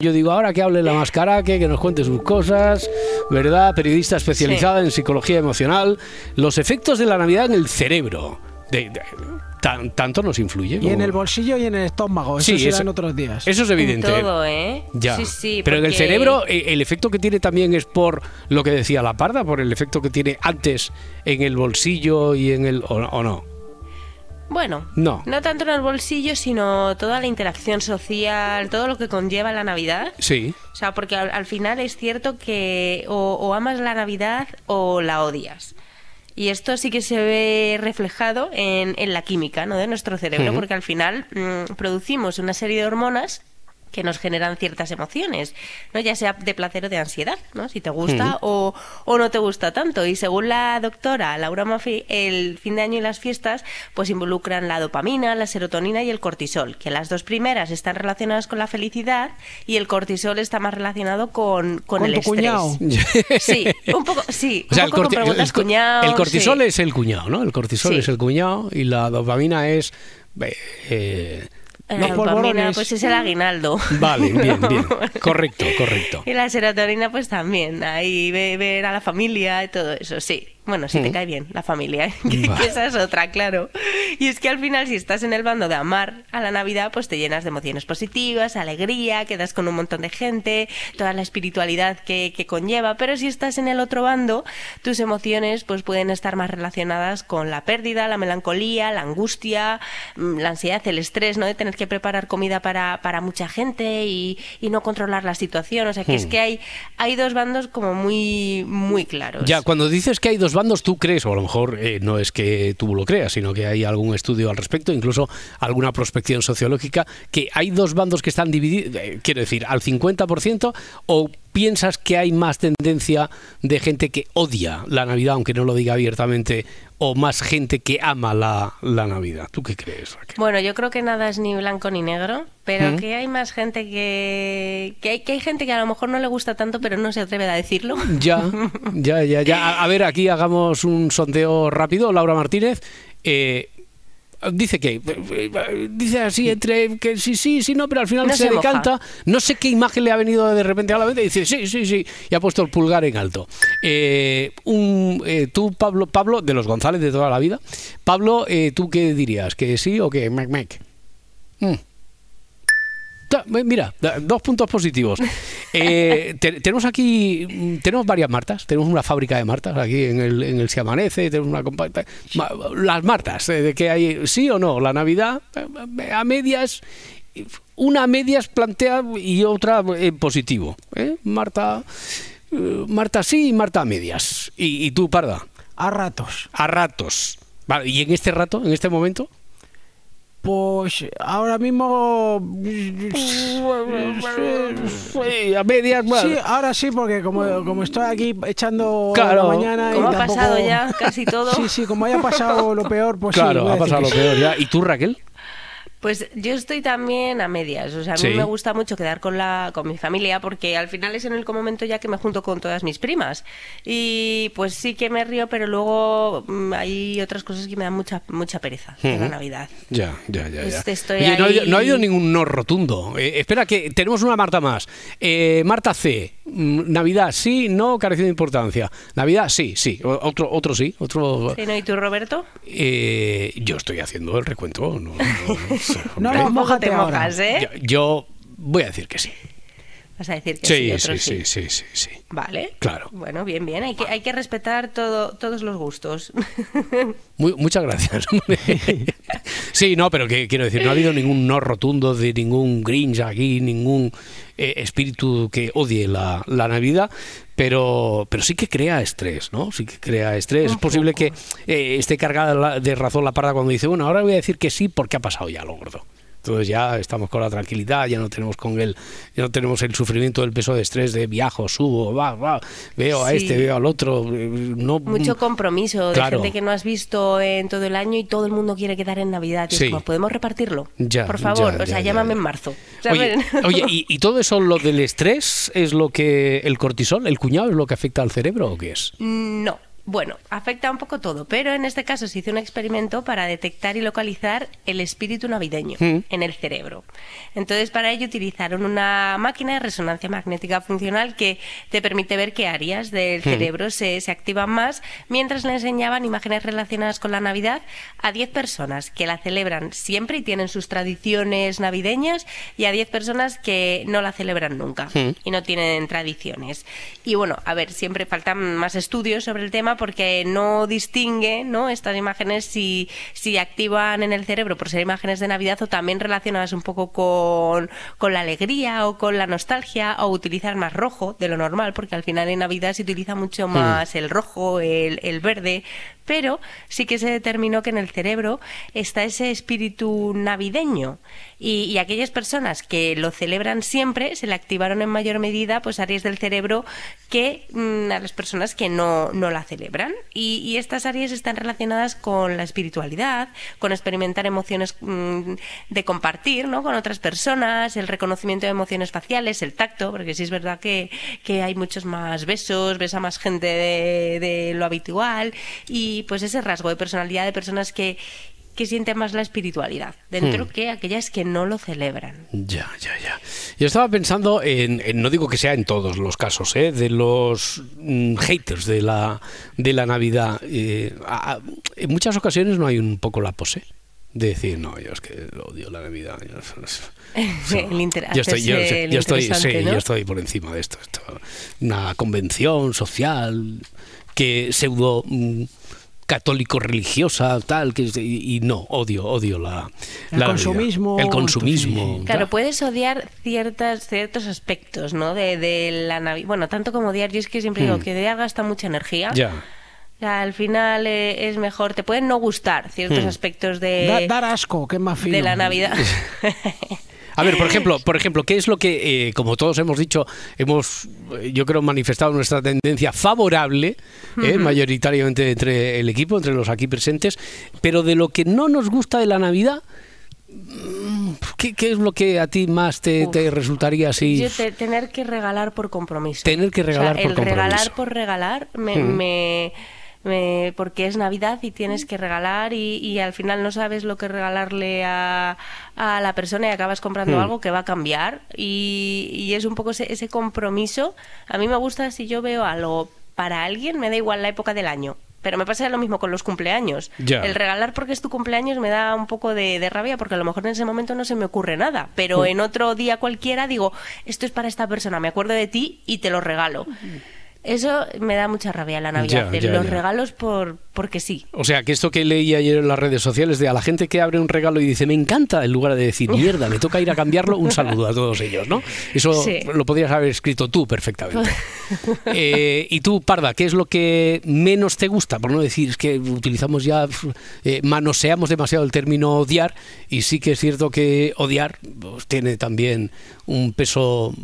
Yo digo, ahora que hable la mascaraque, que nos cuente sus cosas, ¿verdad? Periodista especializada en psicología emocional. Los efectos de la Navidad en el cerebro. De- de- tan- tanto nos influye. Y en el bolsillo y en el estómago. Eso Sí, será eso- en otros días. Eso es evidente. Todo, ¿eh? Ya. Sí, sí. Pero en el cerebro, eh, el efecto que tiene también es por lo que decía la parda, por el efecto que tiene antes en el bolsillo y en el. ¿O, o no? Bueno, No. no tanto en el bolsillo, sino toda la interacción social, todo lo que conlleva la Navidad. Sí. O sea, porque al, al final es cierto que o, o amas la Navidad o la odias. Y esto sí que se ve reflejado en, en la química ¿no? de nuestro cerebro, porque al final mm, producimos una serie de hormonas que nos generan ciertas emociones, ¿no? ya sea de placer o de ansiedad, ¿no? si te gusta o, o no te gusta tanto. Y según la doctora Laura Maffei, el fin de año y las fiestas pues involucran la dopamina, la serotonina y el cortisol, que las dos primeras están relacionadas con la felicidad y el cortisol está más relacionado con, con, ¿Con el estrés. cuñado? Sí, un poco, sí, O sea, un el, poco corti- con preguntas el el cortisol sí. es el cuñado, ¿no? El cortisol Sí. es el cuñado y la dopamina es. eh, Los dopamina, polvorones. pues es el aguinaldo. vale, bien, bien. Correcto, correcto. Y la serotonina, pues también. Ahí ve- ver a la familia y todo eso, sí. Bueno, si te Mm. cae bien la familia, ¿eh? que, que esa es otra, claro. Y es que al final, si estás en el bando de amar a la Navidad, pues te llenas de emociones positivas, alegría, quedas con un montón de gente, toda la espiritualidad que, que conlleva. Pero si estás en el otro bando, tus emociones pues pueden estar más relacionadas con la pérdida, la melancolía, la angustia, mm, la ansiedad, el estrés, ¿no? De tener que preparar comida para, para mucha gente y, y no controlar la situación. O sea, que es Hmm. que hay, hay dos bandos como muy, muy claros. Ya, cuando dices que hay dos bandos, tú crees, o a lo mejor eh, no es que tú lo creas, sino que hay algún estudio al respecto, incluso alguna prospección sociológica, que hay dos bandos que están divididos, eh, quiero decir, al 50%, o piensas que hay más tendencia de gente que odia la Navidad, aunque no lo diga abiertamente, o más gente que ama la, la Navidad. ¿Tú qué crees, Raquel? Bueno, yo creo que nada es ni blanco ni negro, pero Mm. que hay más gente que, que hay, que hay gente que a lo mejor no le gusta tanto, pero no se atreve a decirlo. Ya, ya, ya, ya. A, a ver, aquí hagamos un sondeo rápido. Laura Martínez. eh, Dice que, dice así entre que sí, sí, sí, no, pero al final No se, decanta. No sé qué imagen le ha venido de repente a la mente y dice sí, sí, sí, y ha puesto el pulgar en alto. Eh, un, eh, tú, Pablo, Pablo, de los González de toda la vida, Pablo, eh, ¿tú qué dirías? ¿Que sí o que mec, mec? Mm. Mira, dos puntos positivos. Eh, te- tenemos aquí, tenemos varias Martas, tenemos una fábrica de Martas aquí en el, en el Se Amanece, tenemos una compa- ma- Las Martas, eh, de que hay, sí o no, la Navidad eh, a medias, una a medias plantea y otra en positivo. ¿eh? Marta, Marta sí y Marta a medias. Y, y tú, Parda, A ratos. a ratos. Vale, ¿Y en este rato, en este momento? Pues ahora mismo. Sí, a medias, bueno. Sí, ahora sí, porque como, como estoy aquí echando Claro. la mañana. y Como ha tampoco- pasado ya casi todo. Sí, sí, como haya pasado lo peor, pues sí. claro, voy a ha pasado lo sí. peor ya. ¿Y tú, Raquel? Pues yo estoy también a medias. O sea, a mí Sí. me gusta mucho quedar con la con mi familia porque al final es en el momento ya que me junto con todas mis primas. Y pues sí que me río, pero luego mm, hay otras cosas que me dan mucha mucha pereza de la. Navidad. Ya, ya, ya. ya. Este, estoy Oye, no, ha no ha habido ningún no rotundo. Eh, espera, que tenemos una Marta más. Eh, Marta C. mm, Navidad sí, no, careció de importancia. Navidad sí, sí. Otro, otro sí. Otro. ¿Sí, no? ¿Y tú, Roberto? Eh, yo estoy haciendo el recuento. No, no, no No, mójate te mojas, ¿eh? yo, yo voy a decir que sí. Vas a decir que sí, Sí, otros sí, sí, sí, sí, sí. Vale. Claro. Bueno, bien, bien. Hay que, hay que respetar todo, todos los gustos. Muy- muchas gracias. sí, no, pero que quiero decir, no ha habido ningún no rotundo de ningún Grinch aquí, ningún eh, espíritu que odie la, la Navidad, pero, pero sí que crea estrés, ¿no? Sí que crea estrés. Un es posible poco. que eh, esté cargada de razón la parda cuando dice, bueno, ahora voy a decir que sí porque ha pasado ya lo gordo. Entonces ya estamos con la tranquilidad, ya no tenemos con el, ya no tenemos el sufrimiento del peso de estrés de viajo, subo, va, va, veo a Sí. este, veo al otro, eh, no Mucho compromiso de gente que no has visto en todo el año y todo el mundo quiere quedar en Navidad. Y es Sí. como, ¿podemos repartirlo? Ya, Por favor, ya, o sea, llámame en marzo. Oye, oye ¿y, y todo eso, lo del estrés, es lo que el cortisol, el cuñado, es lo que afecta al cerebro o qué es? No, Bueno, afecta un poco todo, pero en este caso se hizo un experimento para detectar y localizar el espíritu navideño Mm. en el cerebro. Entonces, para ello utilizaron una máquina de resonancia magnética funcional que te permite ver qué áreas del cerebro se, se activan más, mientras le enseñaban imágenes relacionadas con la Navidad a 10 personas que la celebran siempre y tienen sus tradiciones navideñas y a 10 personas que no la celebran nunca Mm. y no tienen tradiciones. Y bueno, a ver, siempre faltan más estudios sobre el tema porque no distingue ¿no? estas imágenes si, si activan en el cerebro por ser imágenes de Navidad o también relacionadas un poco con, con la alegría o con la nostalgia o utilizar más rojo de lo normal, porque al final en Navidad se utiliza mucho más el rojo, el, el verde, pero sí que se determinó que en el cerebro está ese espíritu navideño y, y aquellas personas que lo celebran siempre se le activaron en mayor medida pues áreas del cerebro que mm, a las personas que no, no la celebran y, estas áreas están relacionadas con la espiritualidad, con experimentar emociones mm, de compartir ¿no? con otras personas, el reconocimiento de emociones faciales, el tacto, porque sí es verdad que, que hay muchos más besos, besa más gente de, de lo habitual y pues ese rasgo de personalidad de personas que, que sienten más la espiritualidad dentro Hmm. que aquellas que no lo celebran. Ya, ya, ya. Yo estaba pensando en, en- no digo que sea en todos los casos, ¿eh? de los mm, haters de la, de la Navidad. eh, a- a- en muchas ocasiones no hay un poco la pose de decir, no, yo es que odio la Navidad. Yo, yo estoy, yo, estoy, sí, yo estoy por encima de esto, esto. Una convención social que pseudo mm, católico religiosa tal que y, y no odio odio la El la consumismo, el consumismo sí. Claro, puedes odiar ciertas, ciertos aspectos, ¿no? De, de la Navidad. Bueno, tanto como odiar, yo es que siempre digo Hmm. que odiar gasta mucha energía. ya O sea, al final eh, es mejor, te pueden no gustar ciertos Hmm. aspectos Da- de, dar asco, que es más fino. de la Navidad. A ver, por ejemplo, por ejemplo, ¿qué es lo que, eh, como todos hemos dicho, hemos, eh, yo creo, manifestado nuestra tendencia favorable, eh, mayoritariamente entre el equipo, entre los aquí presentes, pero de lo que no nos gusta de la Navidad, mm, ¿qué, qué es lo que a ti más te, resultaría así? Yo te- tener que regalar por compromiso. Tener que regalar O sea, por el compromiso. regalar por regalar me, me- me- porque es Navidad y tienes que regalar y, y al final no sabes lo que regalarle a, a la persona y acabas comprando Hmm. algo que va a cambiar y, y es un poco ese, ese compromiso. A mí me gusta si yo veo algo para alguien, me da igual la época del año. Pero me pasa lo mismo con los cumpleaños. Ya. El regalar porque es tu cumpleaños me da un poco de, de rabia porque a lo mejor en ese momento no se me ocurre nada. Pero Hmm. en otro día cualquiera digo, esto es para esta persona, me acuerdo de ti y te lo regalo. Eso me da mucha rabia la Navidad, Ya, de ya, los ya. regalos por porque sí. O sea, que esto que leí ayer en las redes sociales de a la gente que abre un regalo y dice, me encanta, en lugar de decir, mierda, me toca ir a cambiarlo, un saludo a todos ellos, ¿no? Eso Sí. lo podrías haber escrito tú perfectamente. Eh, y tú, Parda, ¿qué es lo que menos te gusta? Por no decir, es que utilizamos ya, eh, manoseamos demasiado el término odiar, y sí que es cierto que odiar pues, tiene también un peso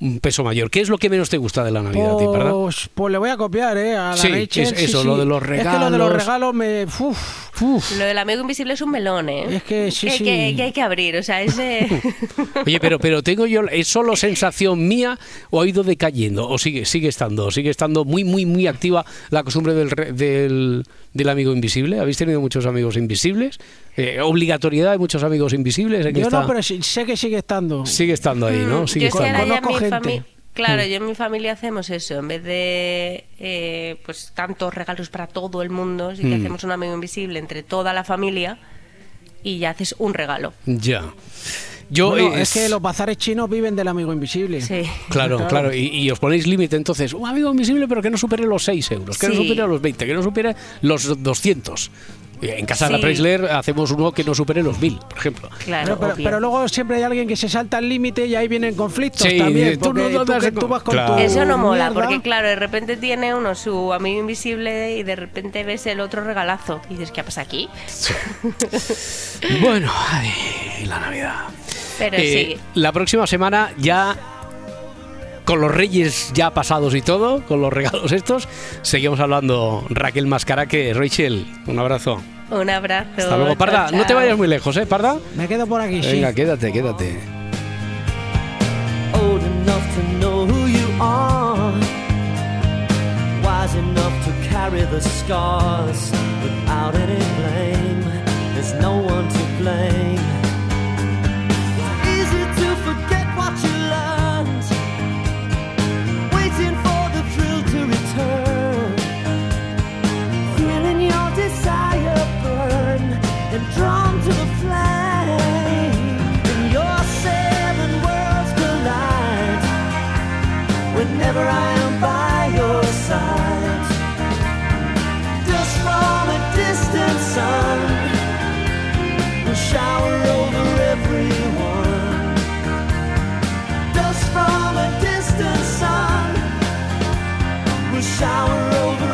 un peso mayor. ¿Qué es lo que menos te gusta de la Navidad, a ti, Parda? Pues, pues le voy a copiar, ¿eh? A la Sí, Rachel, es- sí, eso, sí. lo de los Es que lo de los regalos. regalos me... uf, Uf. Lo del amigo invisible es un melón, ¿eh? Es que sí, hay sí. Que, que hay que abrir, o sea, ese... Oye, pero, pero tengo yo, ¿es solo sensación mía o ha ido decayendo? ¿O sigue, sigue estando? ¿Sigue estando muy, muy, muy activa la costumbre del, re- del, del amigo invisible? ¿Habéis tenido muchos amigos invisibles? Eh, ¿Obligatoriedad de muchos amigos invisibles? en Yo esta- no, pero sí- sé que sigue estando. Sigue estando ahí, ¿no? Mm, Sigue yo estando. Conozco mi gente. familia... Claro, Mm. yo en mi familia hacemos eso. En vez de eh, pues tantos regalos para todo el mundo, sí que Mm. hacemos un amigo invisible entre toda la familia y ya haces un regalo. Ya. Yo, Bueno, es que los bazares chinos viven del amigo invisible. Sí. Claro, claro, y, y os ponéis límite entonces, un amigo invisible pero que no supere los 6 euros, que no supere los 20, que no supere los 200. Eh, En casa de la. Preisler hacemos uno que no supere los 1000, por ejemplo. Claro, Pero, pero- luego siempre hay alguien que se salta el límite y ahí vienen conflictos Sí, también. tú no- no tú, te has que enco- tú vas con Claro. tu Eso no mola, mierda. porque claro, de repente tiene uno su amigo invisible y de repente ves el otro regalazo y dices, ¿qué pasa aquí? Bueno, ay, la Navidad. Pero Eh, sí, La próxima semana ya con los reyes ya pasados y todo, con los regalos estos, seguimos hablando Raquel Mascara que Rachel. Un abrazo. un abrazo. Hasta luego, Parda. chao, No te vayas muy lejos, ¿eh, Parda? Me quedo por aquí, sí. Venga, quédate, quédate. old enough to know who you are, wise enough to carry the the scars without any blame. There's no one shower over